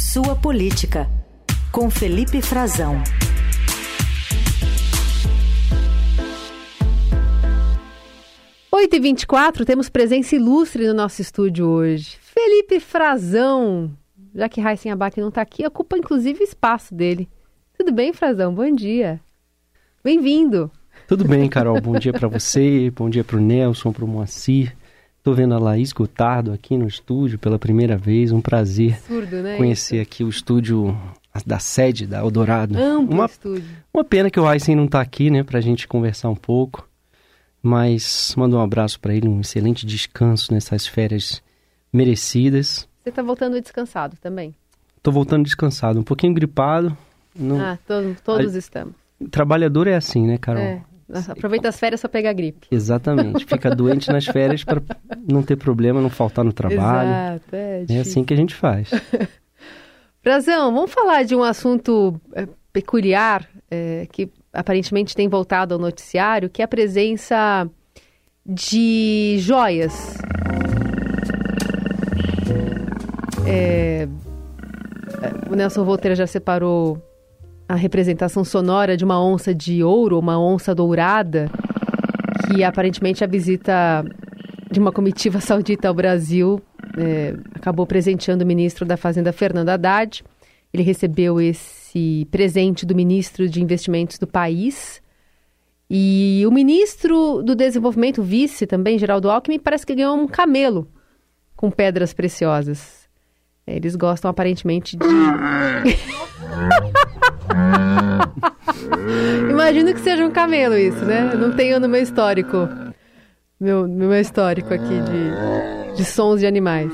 Sua Política, com Felipe Frazão. Oito e vinte temos presença ilustre no nosso estúdio hoje. Felipe Frazão. Já que Raíssen Abac não está aqui, ocupa inclusive o espaço dele. Tudo bem, Frazão? Bom dia. Bem-vindo. Tudo bem, Carol. Bom dia para você, bom dia para o Nelson, para o Moacir. Estou vendo a Laís Gotardo aqui no estúdio pela primeira vez. Um prazer Absurdo, né, conhecer isso? aqui o estúdio da sede da Eldorado. Amplo uma, estúdio. Uma pena que o Aysen não está aqui, né, para a gente conversar um pouco. Mas mando um abraço para ele, um excelente descanso nessas férias merecidas. Você está voltando descansado também? Estou voltando descansado, um pouquinho gripado. Não... Ah, to todos a... estamos. Trabalhador é assim, né, Carol? É. Aproveita as férias para pegar gripe. Exatamente. Fica doente nas férias para não ter problema, não faltar no trabalho. Exato, é, é assim que a gente faz. Brazão, vamos falar de um assunto é, peculiar é, que aparentemente tem voltado ao noticiário, que é a presença de joias. É, o Nelson Volteira já separou a representação sonora de uma onça de ouro, uma onça dourada, que aparentemente a visita de uma comitiva saudita ao Brasil é, acabou presenteando o ministro da Fazenda, Fernando Haddad. Ele recebeu esse presente do ministro de Investimentos do país. E o ministro do Desenvolvimento, vice também, Geraldo Alckmin, parece que ganhou um camelo com pedras preciosas. Eles gostam aparentemente de. Imagino que seja um camelo isso, né? Não tenho no meu histórico. Meu, meu histórico aqui de, de sons de animais.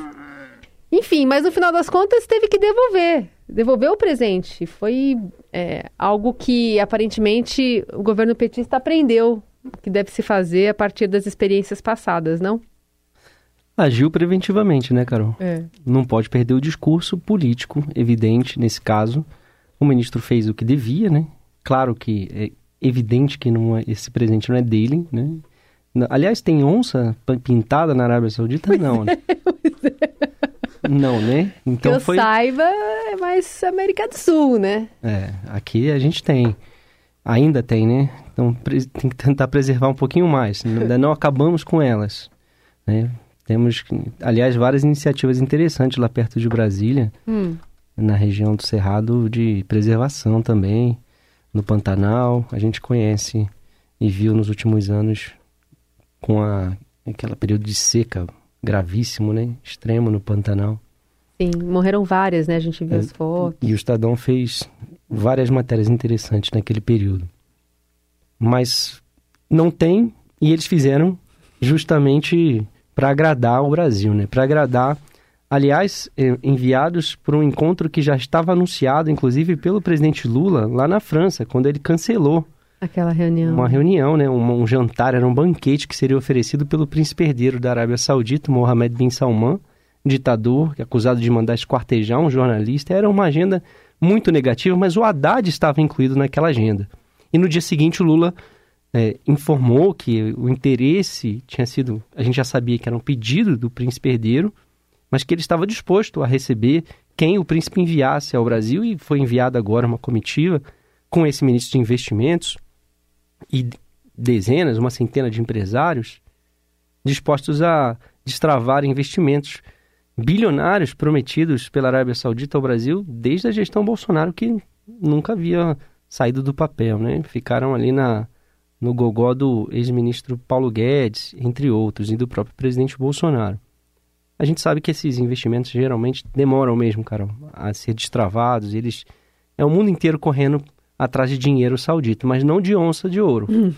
Enfim, mas no final das contas teve que devolver. Devolver o presente. Foi é, algo que aparentemente o governo petista aprendeu que deve se fazer a partir das experiências passadas, não? Agiu preventivamente, né, Carol? É. Não pode perder o discurso político, evidente nesse caso. O ministro fez o que devia, né? Claro que é evidente que não é, esse presente não é dele, né? Aliás, tem onça pintada na Arábia Saudita? Não, né? Não, né? Então que eu foi... saiba, é mais América do Sul, né? É, aqui a gente tem. Ainda tem, né? Então tem que tentar preservar um pouquinho mais. Ainda não acabamos com elas, né? Temos, aliás, várias iniciativas interessantes lá perto de Brasília. Hum na região do Cerrado de preservação também, no Pantanal. A gente conhece e viu nos últimos anos com a, aquele período de seca gravíssimo, né? Extremo no Pantanal. Sim, morreram várias, né? A gente viu é, as fotos. E o Estadão fez várias matérias interessantes naquele período. Mas não tem, e eles fizeram justamente para agradar o Brasil, né? Para agradar aliás, eh, enviados para um encontro que já estava anunciado, inclusive, pelo presidente Lula, lá na França, quando ele cancelou. Aquela reunião. Uma reunião, né? Um, um jantar, era um banquete que seria oferecido pelo príncipe herdeiro da Arábia Saudita, Mohammed bin Salman, ditador, acusado de mandar esquartejar um jornalista. Era uma agenda muito negativa, mas o Haddad estava incluído naquela agenda. E no dia seguinte, o Lula é, informou que o interesse tinha sido. A gente já sabia que era um pedido do príncipe herdeiro, mas que ele estava disposto a receber quem o príncipe enviasse ao Brasil e foi enviada agora uma comitiva com esse ministro de investimentos e dezenas, uma centena de empresários dispostos a destravar investimentos bilionários prometidos pela Arábia Saudita ao Brasil desde a gestão Bolsonaro que nunca havia saído do papel, né? Ficaram ali na no gogó do ex-ministro Paulo Guedes, entre outros, e do próprio presidente Bolsonaro a gente sabe que esses investimentos geralmente demoram mesmo, cara, a ser destravados. Eles é o mundo inteiro correndo atrás de dinheiro saudita, mas não de onça de ouro. Hum,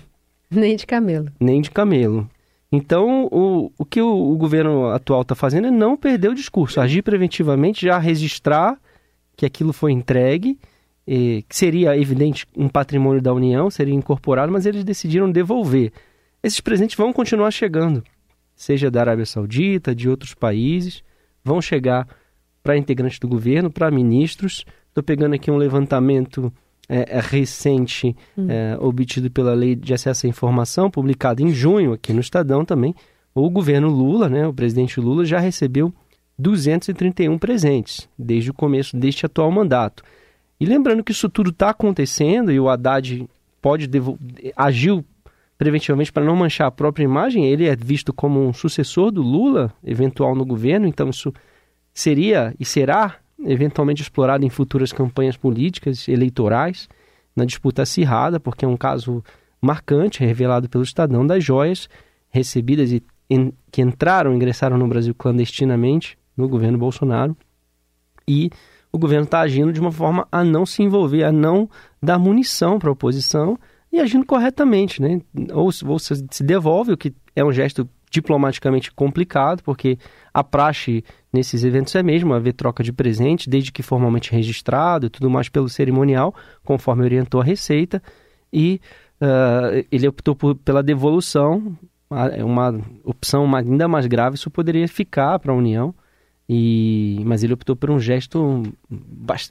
nem de camelo. Nem de camelo. Então, o, o que o, o governo atual está fazendo é não perder o discurso, agir preventivamente, já registrar que aquilo foi entregue, que seria, evidente, um patrimônio da União, seria incorporado, mas eles decidiram devolver. Esses presentes vão continuar chegando seja da Arábia Saudita, de outros países, vão chegar para integrantes do governo, para ministros. Estou pegando aqui um levantamento é, é recente hum. é, obtido pela Lei de Acesso à Informação, publicado em junho aqui no Estadão também. O governo Lula, né, o presidente Lula, já recebeu 231 presentes, desde o começo deste atual mandato. E lembrando que isso tudo está acontecendo e o Haddad pode agiu preventivamente para não manchar a própria imagem, ele é visto como um sucessor do Lula, eventual no governo, então isso seria e será eventualmente explorado em futuras campanhas políticas, eleitorais, na disputa acirrada, porque é um caso marcante, revelado pelo Estadão, das joias recebidas e en, que entraram, ingressaram no Brasil clandestinamente no governo Bolsonaro. E o governo está agindo de uma forma a não se envolver, a não dar munição para a oposição e agindo corretamente, né? Ou, se devolve, o que é um gesto diplomaticamente complicado, porque a praxe nesses eventos é mesmo haver troca de presente, desde que formalmente registrado e tudo mais pelo cerimonial, conforme orientou a Receita, e uh, ele optou por, pela devolução, é uma opção ainda mais grave, isso poderia ficar para a União, e, mas ele optou por um gesto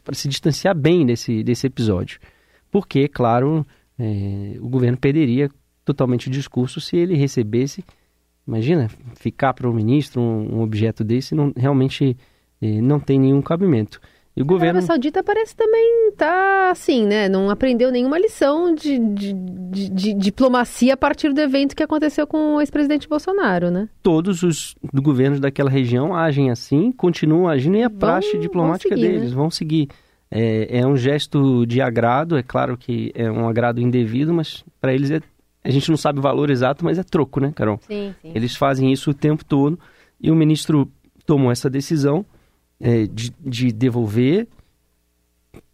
para se distanciar bem desse, desse episódio. Porque, claro, é, o governo perderia totalmente o discurso se ele recebesse, imagina, ficar para o ministro um, um, objeto desse não, realmente é, não tem nenhum cabimento. E o governo... A Arábia Saudita parece também tá assim, né? Não aprendeu nenhuma lição de, de, de, de diplomacia a partir do evento que aconteceu com o ex-presidente Bolsonaro, né? Todos os governos daquela região agem assim, continuam agindo e a vão, praxe diplomática seguir, deles né? vão seguir. É, é, um gesto de agrado, é claro que é um agrado indevido, mas para eles é, a gente não sabe o valor exato, mas é troco, né, Carol? Sim, sim. Eles fazem isso o tempo todo e o ministro tomou essa decisão é, de, de, devolver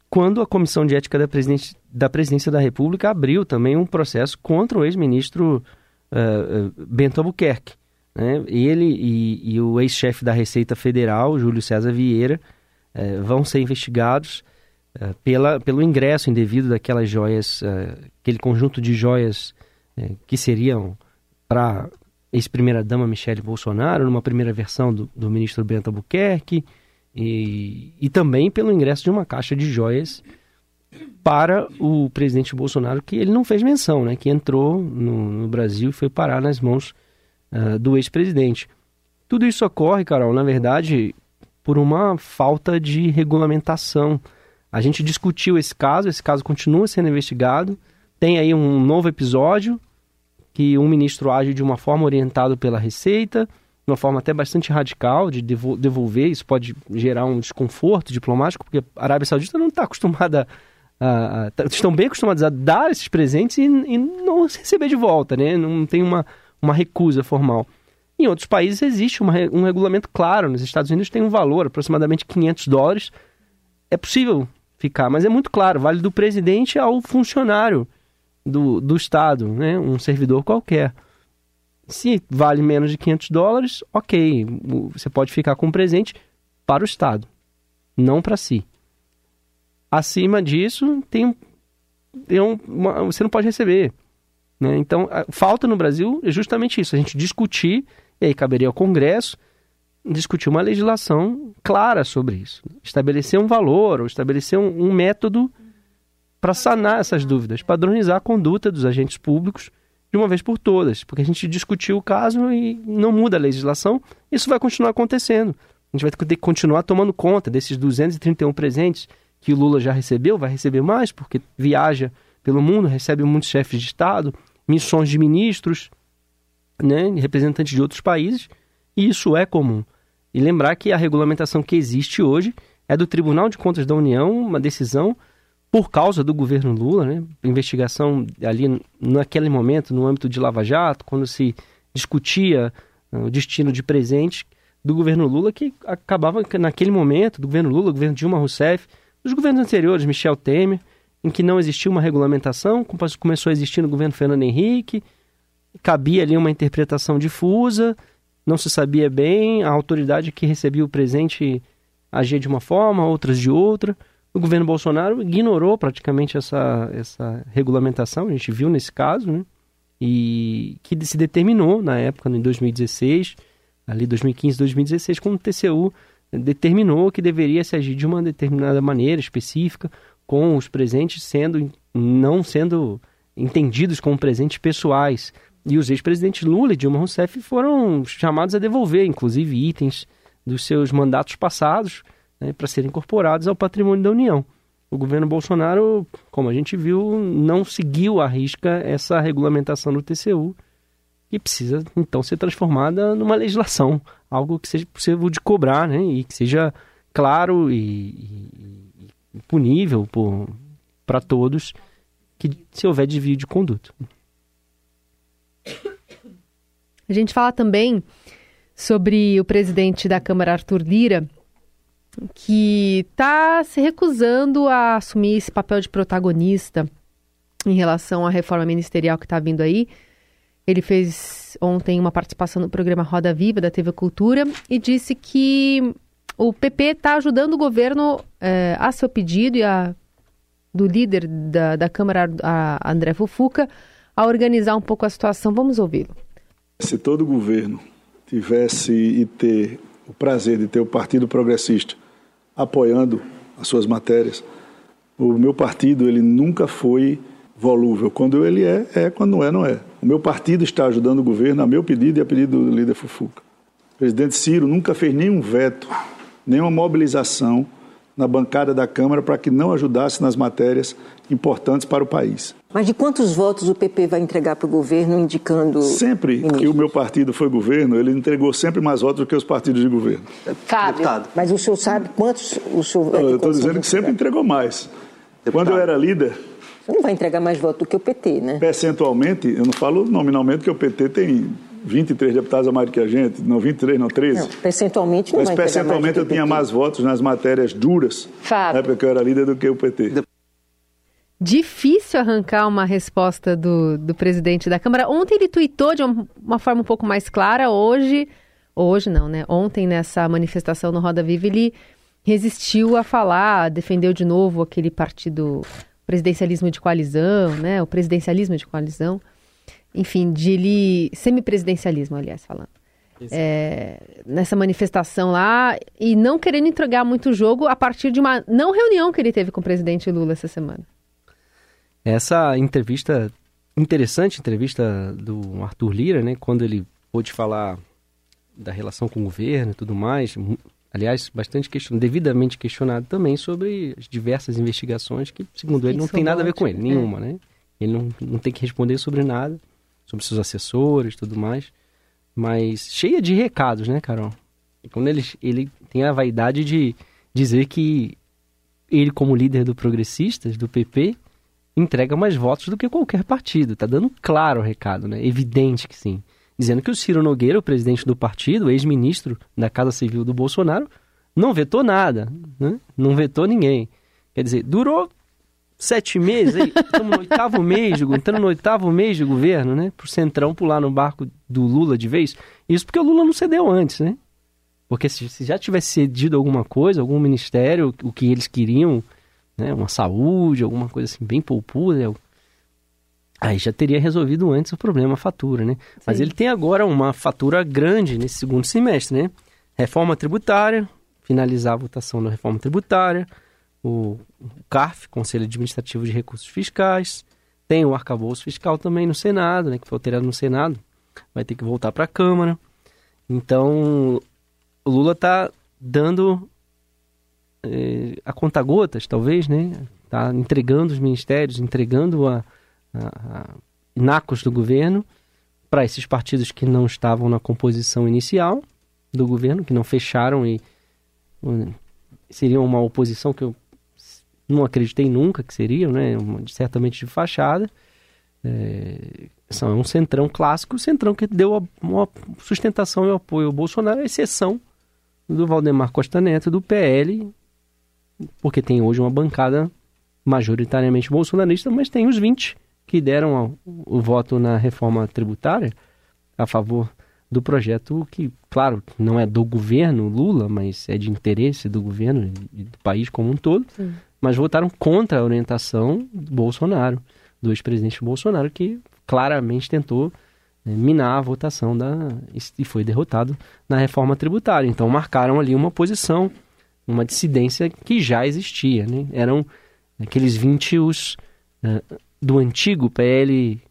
quando a Comissão de Ética da, Presidente, da Presidência da República abriu também um processo contra o ex-ministro uh, Bento Albuquerque. Né? Ele e, e o ex-chefe da Receita Federal, Júlio César Vieira, uh, vão ser investigados pela, pelo ingresso indevido daquelas joias, aquele conjunto de joias que seriam para ex-primeira-dama Michele Bolsonaro, numa primeira versão do, do ministro Bento Albuquerque, e, e também pelo ingresso de uma caixa de joias para o presidente Bolsonaro, que ele não fez menção, né? que entrou no, no Brasil e foi parar nas mãos uh, do ex-presidente. Tudo isso ocorre, Carol, na verdade, por uma falta de regulamentação. A gente discutiu esse caso, esse caso continua sendo investigado. Tem aí um novo episódio que um ministro age de uma forma orientado pela Receita, de uma forma até bastante radical de devolver, isso pode gerar um desconforto diplomático, porque a Arábia Saudita não está acostumada a, a, tá, estão bem acostumados a dar esses presentes e, e, não receber de volta, né? Não tem uma, uma recusa formal. Em outros países existe uma, um regulamento claro. Nos Estados Unidos tem um valor, aproximadamente 500 dólares. É possível ficar, mas é muito claro, vale do presidente ao funcionário do, do Estado, né? um servidor qualquer. Se vale menos de 500 dólares, ok, você pode ficar com um presente para o Estado, não para si. Acima disso, tem, tem uma, você não pode receber. Né? Então, falta no Brasil é justamente isso, a gente discutir, e aí caberia ao Congresso, discutir uma legislação clara sobre isso. Estabelecer um valor, ou estabelecer um, um método para sanar essas dúvidas, padronizar a conduta dos agentes públicos de uma vez por todas, porque a gente discutiu o caso e não muda a legislação, isso vai continuar acontecendo. A gente vai ter que continuar tomando conta desses 231 presentes que o Lula já recebeu, vai receber mais, porque viaja pelo mundo, recebe muitos chefes de Estado, missões de ministros, né, representantes de outros países, e isso é comum. E lembrar que a regulamentação que existe hoje é do Tribunal de Contas da União, uma decisão por causa do governo Lula, né? Investigação ali naquele momento, no âmbito de Lava Jato, quando se discutia uh, o destino de presente do governo Lula, que acabava naquele momento, do governo Lula, do governo Dilma Rousseff, dos governos anteriores, Michel Temer, em que não existia uma regulamentação, começou a existir no governo Fernando Henrique, cabia ali uma interpretação difusa, não se sabia bem, a autoridade que recebia o presente agia de uma forma, outras de outra. O governo Bolsonaro ignorou praticamente essa, essa regulamentação, a gente viu nesse caso, né? E que se determinou na época, em 2016, ali 2015, 2016, quando o TCU determinou que deveria se agir de uma determinada maneira específica, com os presentes sendo não sendo entendidos como presentes pessoais. E os ex-presidentes Lula e Dilma Rousseff foram chamados a devolver, inclusive, itens dos seus mandatos passados né, para serem incorporados ao patrimônio da União. O governo Bolsonaro, como a gente viu, não seguiu à risca essa regulamentação do TCU, que precisa então ser transformada numa legislação, algo que seja possível de cobrar né, e que seja claro e, e, e punível para todos que se houver desvio de conduta. A gente fala também sobre o presidente da Câmara, Arthur Lira, que está se recusando a assumir esse papel de protagonista em relação à reforma ministerial que está vindo aí. Ele fez ontem uma participação no programa Roda Viva da TV Cultura e disse que o PP está ajudando o governo é, a seu pedido e a do líder da, da Câmara, André Fufuca, a organizar um pouco a situação. Vamos ouvi-lo. Se todo governo tivesse e ter o prazer de ter o Partido Progressista apoiando as suas matérias, o meu partido ele nunca foi volúvel. Quando ele é, é. Quando não é, não é. O meu partido está ajudando o governo a meu pedido e a pedido do líder Fufuca. O presidente Ciro nunca fez nenhum veto, nenhuma mobilização na bancada da Câmara para que não ajudasse nas matérias importantes para o país. Mas de quantos votos o PP vai entregar para o governo indicando. Sempre ministros? que o meu partido foi governo, ele entregou sempre mais votos do que os partidos de governo. Deputado. Mas o senhor sabe quantos o senhor. Eu estou dizendo que sempre entregou mais. Deputado. Quando eu era líder. Você não vai entregar mais votos do que o PT, né? Percentualmente, eu não falo nominalmente, porque o PT tem 23 deputados a mais do que a gente, não 23, não 13. Não, percentualmente não Mas percentualmente eu tinha mais votos nas matérias duras, Fábio. na época que eu era líder, do que o PT. Difícil arrancar uma resposta do, do presidente da Câmara. Ontem ele tuitou de uma, uma forma um pouco mais clara, hoje, hoje não, né? Ontem, nessa manifestação no Roda Viva, ele resistiu a falar, defendeu de novo aquele partido presidencialismo de coalizão, né? O presidencialismo de coalizão enfim, de ele semipresidencialismo, aliás, falando. É, nessa manifestação lá e não querendo entregar muito jogo a partir de uma não reunião que ele teve com o presidente Lula essa semana. Essa entrevista, interessante entrevista do Arthur Lira, né, quando ele pôde falar da relação com o governo e tudo mais, aliás, bastante devidamente questionado também sobre as diversas investigações que, segundo ele, não tem nada a ver com ele, nenhuma, é. né? Ele não, não tem que responder sobre nada sobre seus assessores tudo mais. Mas cheia de recados, né, Carol? Quando ele, ele tem a vaidade de dizer que ele, como líder do Progressistas, do PP, entrega mais votos do que qualquer partido. Tá dando claro o recado, né? Evidente que sim. Dizendo que o Ciro Nogueira, o presidente do partido, ex-ministro da Casa Civil do Bolsonaro, não vetou nada, né? Não vetou ninguém. Quer dizer, durou sete meses, aí, estamos no oitavo mês, entrando no oitavo mês de governo, né? Pro Centrão pular no barco do Lula de vez. Isso porque o Lula não cedeu antes, né? Porque se, se já tivesse cedido alguma coisa, algum ministério, o que eles queriam, né? Uma saúde, alguma coisa assim, bem poupuda, aí já teria resolvido antes o problema, a fatura, né? Sim. Mas ele tem agora uma fatura grande nesse segundo semestre, né? Reforma tributária, finalizar a votação da reforma tributária, o CARF, Conselho Administrativo de Recursos Fiscais, tem o arcabouço fiscal também no Senado, né, que foi alterado no Senado, vai ter que voltar para a Câmara. Então, o Lula está dando é, a conta gotas, talvez, né? Está entregando os ministérios, entregando a, a, a inacos do governo para esses partidos que não estavam na composição inicial do governo, que não fecharam e seriam uma oposição que eu não acreditei nunca que seriam, né? certamente de fachada. É, são um centrão clássico, centrão que deu uma sustentação e apoio ao Bolsonaro, à exceção do Valdemar Costa Neto, do PL, porque tem hoje uma bancada majoritariamente bolsonarista, mas tem os 20 que deram o, o voto na reforma tributária a favor do projeto que, claro, não é do governo Lula, mas é de interesse do governo e do país como um todo. Sim mas votaram contra a orientação do Bolsonaro, do ex-presidente Bolsonaro, que claramente tentou né, minar a votação da, e foi derrotado na reforma tributária. Então marcaram ali uma posição, uma dissidência que já existia. Né? Eram aqueles 20 os uh, do antigo PL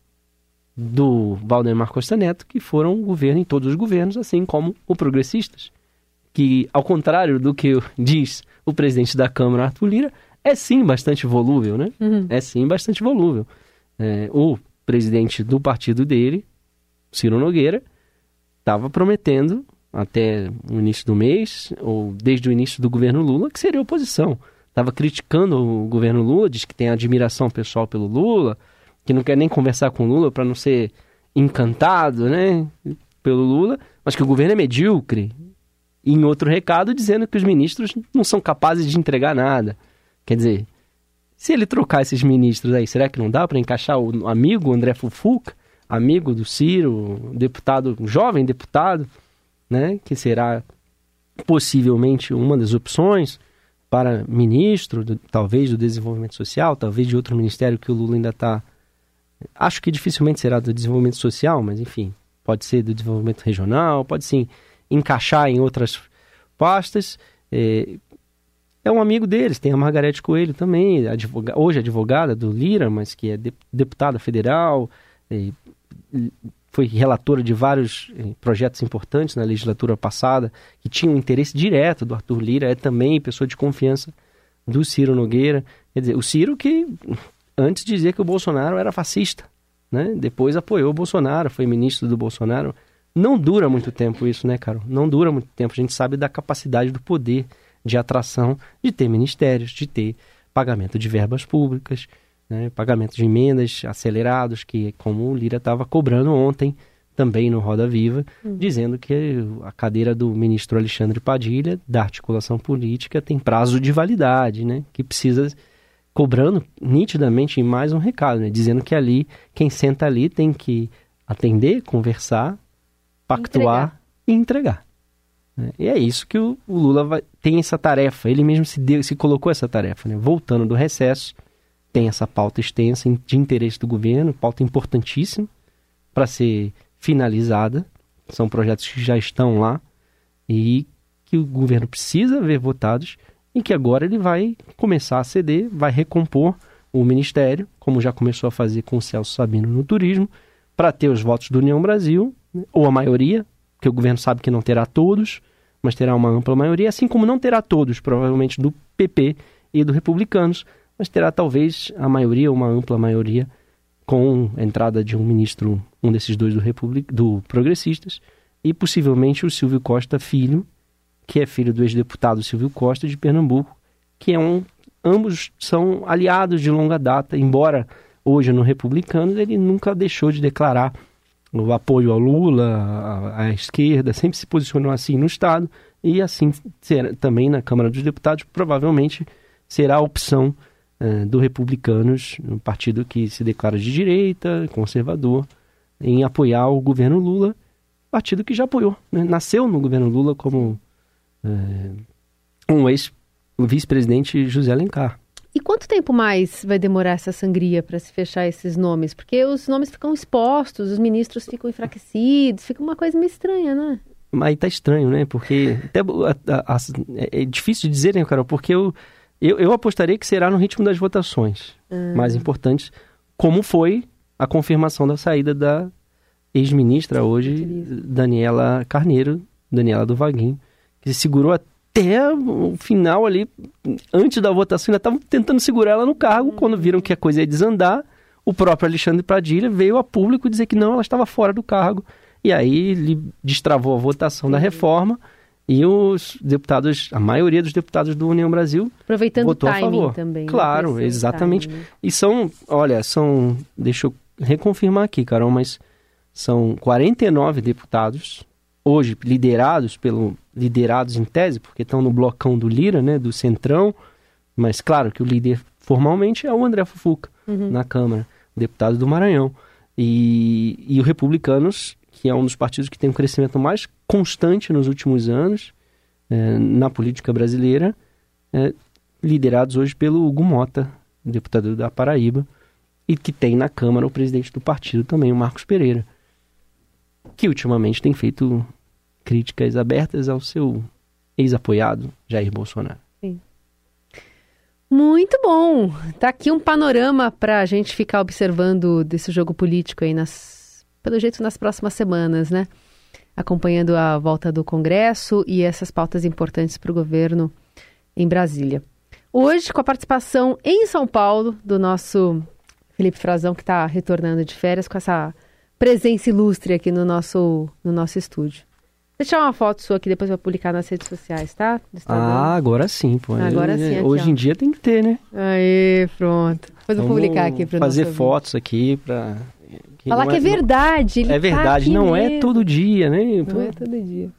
do Valdemar Costa Neto, que foram governo em todos os governos, assim como o Progressistas, que, ao contrário do que diz o presidente da Câmara, Arthur Lira, é sim bastante volúvel, né? Uhum. É sim bastante volúvel. É, o presidente do partido dele, Ciro Nogueira, estava prometendo até o início do mês, ou desde o início do governo Lula, que seria oposição. Estava criticando o governo Lula, diz que tem admiração pessoal pelo Lula, que não quer nem conversar com o Lula para não ser encantado, né, pelo Lula, mas que o governo é medíocre. E em outro recado, dizendo que os ministros não são capazes de entregar nada. Quer dizer, se ele trocar esses ministros aí, será que não dá para encaixar o amigo André Fufuca, amigo do Ciro, deputado, jovem deputado, né, que será possivelmente uma das opções para ministro, do, talvez do desenvolvimento social, talvez de outro ministério que o Lula ainda está. Acho que dificilmente será do desenvolvimento social, mas enfim, pode ser do desenvolvimento regional, pode sim encaixar em outras pastas. É, é um amigo deles, tem a Margarete Coelho também, advoga, hoje advogada do Lira, mas que é deputada federal, é, foi relatora de vários eh, projetos importantes na legislatura passada, que tinham um interesse direto do Arthur Lira, é também pessoa de confiança do Ciro Nogueira. Quer dizer, o Ciro que antes dizia que o Bolsonaro era fascista, né? depois apoiou o Bolsonaro, foi ministro do Bolsonaro. Não dura muito tempo isso, né, Carol? Não dura muito tempo. A gente sabe da capacidade do poder de atração de ter ministérios, de ter pagamento de verbas públicas, né, pagamento de emendas acelerados, que como o Lira estava cobrando ontem, também no Roda Viva, uhum. dizendo que a cadeira do ministro Alexandre Padilha, da articulação política, tem prazo de validade, né, que precisa, cobrando nitidamente mais um recado, né, dizendo que ali, quem senta ali tem que atender, conversar, pactuar entregar. e entregar. Né. E é isso que o, Lula vai, tem essa tarefa, ele mesmo se, deu, se colocou essa tarefa, né, voltando do recesso, tem essa pauta extensa de interesse do governo, pauta importantíssima para ser finalizada. São projetos que já estão lá e que o governo precisa ver votados e que agora ele vai começar a ceder, vai recompor o ministério, como já começou a fazer com o Celso Sabino no turismo, para ter os votos do União Brasil, né, ou a maioria, que o governo sabe que não terá todos, mas terá uma ampla maioria, assim como não terá todos, provavelmente do PP e do Republicanos, mas terá talvez a maioria, uma ampla maioria, com a entrada de um ministro, um desses dois do, Republic, do Progressistas, e possivelmente o Silvio Costa Filho, que é filho do ex-deputado Silvio Costa de Pernambuco, que é um. Ambos são aliados de longa data, embora hoje no Republicanos ele nunca deixou de declarar o apoio ao Lula, à, à esquerda, sempre se posicionou assim no Estado, e assim será, também na Câmara dos Deputados, provavelmente será a opção é, do Republicanos, um partido que se declara de direita, conservador, em apoiar o governo Lula, partido que já apoiou, né? nasceu no governo Lula como é, um ex-vice-presidente José Alencar. E quanto tempo mais vai demorar essa sangria para se fechar esses nomes? Porque os nomes ficam expostos, os ministros ficam enfraquecidos, fica uma coisa meio estranha, né? Mas tá estranho, né? Porque até, a, a, a, é difícil de dizer, né, Carol? Porque eu, eu, eu apostaria que será no ritmo das votações uhum. mais importantes, como foi a confirmação da saída da ex-ministra hoje, Daniela Carneiro, Daniela do Vaguinho, que segurou até o final ali, antes da votação, ainda estavam tentando segurar ela no cargo, uhum. quando viram que a coisa ia desandar, o próprio Alexandre Padilha veio a público dizer que não, ela estava fora do cargo, e aí ele destravou a votação uhum. da reforma, e os deputados, a maioria dos deputados do União Brasil Aproveitando votou o a favor. também. Né? Claro, exatamente. E são, olha, são, deixa eu reconfirmar aqui, Carol, mas são 49 deputados hoje liderados pelo liderados em tese, porque estão no blocão do Lira, né, do Centrão, mas claro que o líder formalmente é o André Fufuca uhum. na Câmara, deputado do Maranhão. E, e os republicanos que é um dos partidos que tem um crescimento mais constante nos últimos anos é, na política brasileira, é, liderados hoje pelo Hugo Mota, deputado da Paraíba, e que tem na Câmara o presidente do partido também, o Marcos Pereira, que ultimamente tem feito críticas abertas ao seu ex-apoiado Jair Bolsonaro. Sim. Muito bom! Tá aqui um panorama para a gente ficar observando desse jogo político aí nas pelo jeito nas próximas semanas, né? acompanhando a volta do Congresso e essas pautas importantes para o governo em Brasília. Hoje, com a participação em São Paulo do nosso Felipe Frazão, que está retornando de férias, com essa presença ilustre aqui no nosso, no nosso estúdio. Deixa uma foto sua aqui depois para publicar nas redes sociais, tá? Ah, agora sim, pô. Agora sim. Aqui, Hoje ó. em dia tem que ter, né? Aí, pronto. Depois eu vou publicar aqui para fazer fotos aqui para falar que é, é verdade. é tá verdade, tá não mesmo. é todo dia, né? Não é todo dia.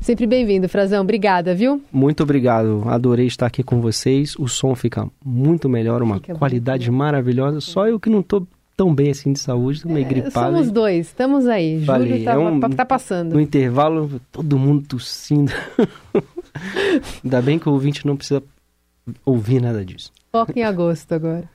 Sempre bem-vindo, Frazão. Obrigada, viu? Muito obrigado. Adorei estar aqui com vocês. O som fica muito melhor, uma fica qualidade maravilhosa. Só eu que não tô tão bem assim de saúde, tô meio é, gripado. Somos dois, estamos aí. Falei, Júlio tá, é um, tá passando. No intervalo, todo mundo tossindo. Ainda bem que o ouvinte não precisa ouvir nada disso. Foca em agosto agora.